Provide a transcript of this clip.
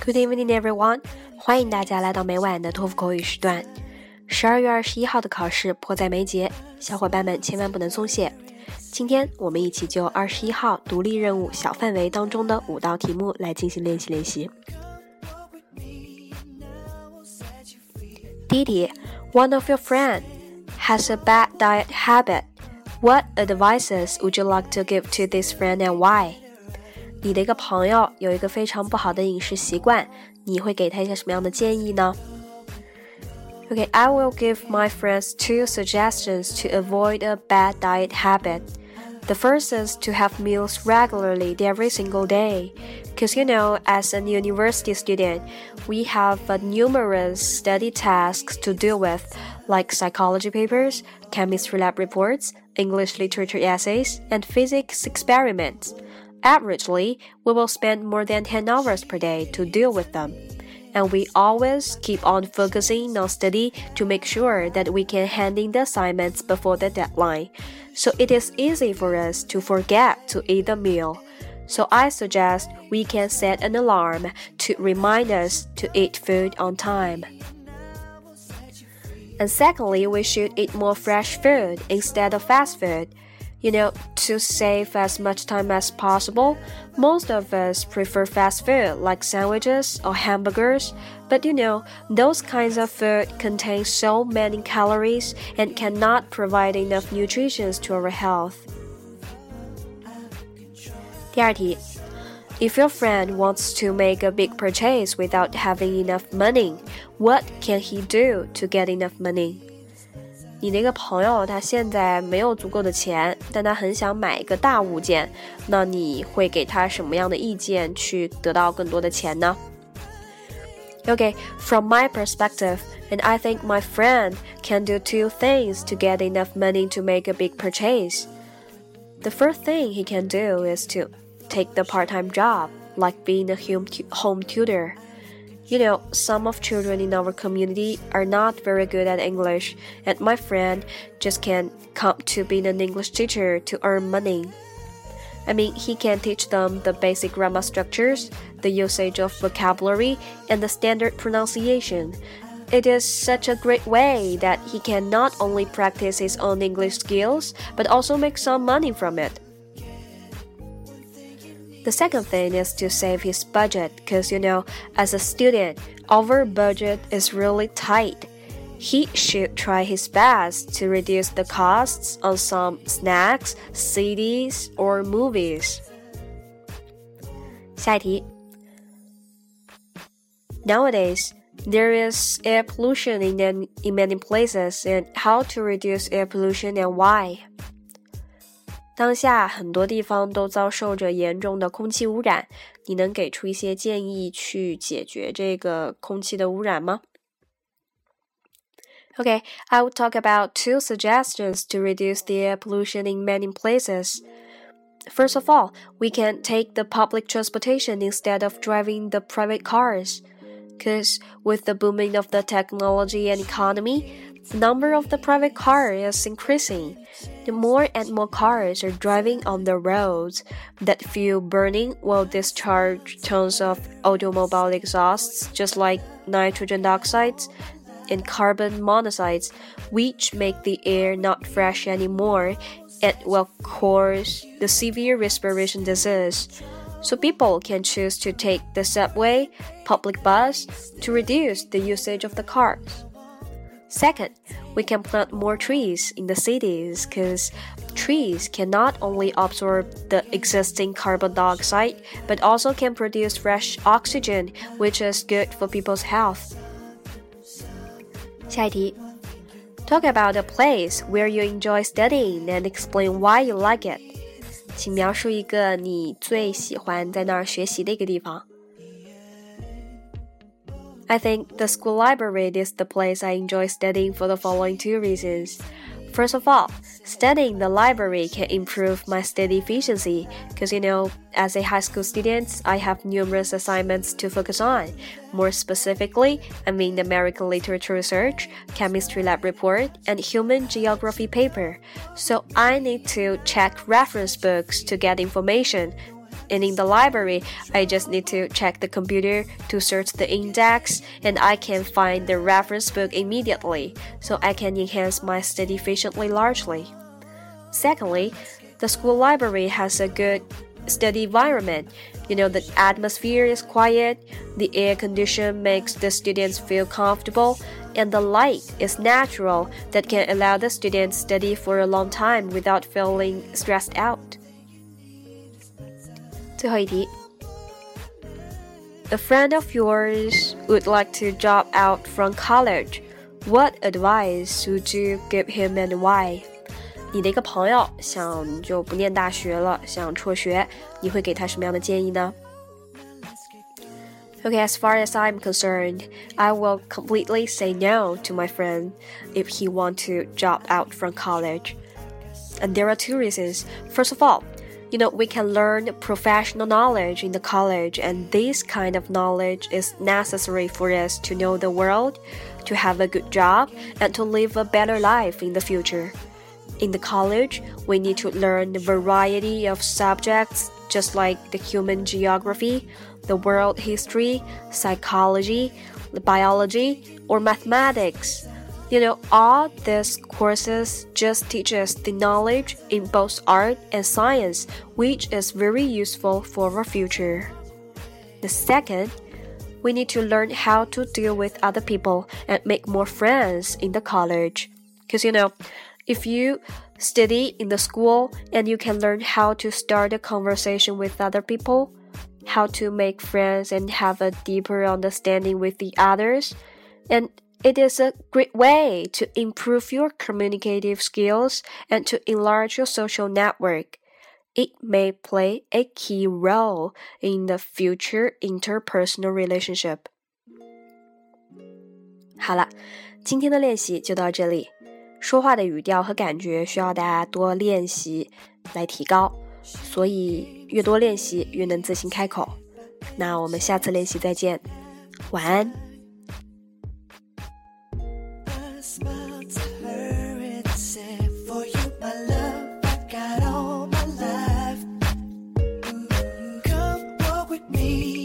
Good evening, everyone！欢迎大家来到每晚的托福口语时段。十二月二十一号的考试迫在眉睫，小伙伴们千万不能松懈。今天我们一起就二十一号独立任务小范围当中的五道题目来进行练习练习。第一题，One of your friend has a bad diet habit. What advices would you like to give to this friend and why? 你的一个朋友有一个非常不好的饮食习惯，你会给他一些什么样的建议呢？Okay, I will give my friends two suggestions to avoid a bad diet habit. The first is to have meals regularly every single day. Because you know, as a university student, we have uh, numerous study tasks to deal with, like psychology papers, chemistry lab reports, English literature essays, and physics experiments. Averagely, we will spend more than 10 hours per day to deal with them and we always keep on focusing on study to make sure that we can hand in the assignments before the deadline. So it is easy for us to forget to eat the meal. So I suggest we can set an alarm to remind us to eat food on time. And secondly, we should eat more fresh food instead of fast food. You know, to save as much time as possible, most of us prefer fast food like sandwiches or hamburgers. But you know, those kinds of food contain so many calories and cannot provide enough nutrition to our health. 第二题 If your friend wants to make a big purchase without having enough money, what can he do to get enough money? 你那个朋友他现在没有足够的钱，但他很想买一个大物件，那你会给他什么样的意见去得到更多的钱呢？Okay, from my perspective, and I think my friend can do two things to get enough money to make a big purchase. The first thing he can do is to take the part-time job, like being a home tutor. You know, some of children in our community are not very good at English, and my friend just can't come to being an English teacher to earn money. I mean, he can teach them the basic grammar structures, the usage of vocabulary, and the standard pronunciation. It is such a great way that he can not only practice his own English skills, but also make some money from it. The second thing is to save his budget because you know, as a student, our budget is really tight. He should try his best to reduce the costs on some snacks, CDs, or movies. 下一题. Nowadays, there is air pollution in, in many places, and how to reduce air pollution and why? 当下很多地方都遭受着严重的空气污染，你能给出一些建议去解决这个空气的污染吗？Okay, I will talk about two suggestions to reduce the air pollution in many places. First of all, we can take the public transportation instead of driving the private cars. Because with the booming of the technology and economy, the number of the private car is increasing. The more and more cars are driving on the roads, that fuel burning will discharge tons of automobile exhausts, just like nitrogen dioxides and carbon monoxides, which make the air not fresh anymore and will cause the severe respiration disease. So people can choose to take the subway, public bus to reduce the usage of the cars. Second, we can plant more trees in the cities because trees can not only absorb the existing carbon dioxide but also can produce fresh oxygen, which is good for people's health. 下一题 Talk about a place where you enjoy studying and explain why you like it. 请描述一个你最喜欢在那儿学习的一个地方。 I think the school library is the place I enjoy studying for the following two reasons. First of all, studying the library can improve my study efficiency because you know, as a high school student, I have numerous assignments to focus on. More specifically, I mean the American literature research, chemistry lab report, and human geography paper. So I need to check reference books to get information and in the library, I just need to check the computer to search the index and I can find the reference book immediately, so I can enhance my study efficiently largely. Secondly, the school library has a good study environment. You know, the atmosphere is quiet, the air condition makes the students feel comfortable, and the light is natural that can allow the students study for a long time without feeling stressed out. 最后一题。A friend of yours would like to drop out from college. What advice would you give him and why? 你的一个朋友想就不念大学了，想辍学，你会给他什么样的建议呢？Okay, as far as I'm concerned, I will completely say no to my friend if he want to drop out from college. And there are two reasons. First of all, you know, we can learn professional knowledge in the college, and this kind of knowledge is necessary for us to know the world, to have a good job, and to live a better life in the future. In the college, we need to learn a variety of subjects, just like the human geography, the world history, psychology, biology, or mathematics. You know, all these courses just teach us the knowledge in both art and science, which is very useful for our future. The second, we need to learn how to deal with other people and make more friends in the college. Because, you know, if you study in the school and you can learn how to start a conversation with other people, how to make friends and have a deeper understanding with the others, and it is a great way to improve your communicative skills and to enlarge your social network. It may play a key role in the future interpersonal relationship. 好了，今天的练习就到这里。说话的语调和感觉需要大家多练习来提高，所以越多练习越能自信开口。那我们下次练习再见，晚安。 me.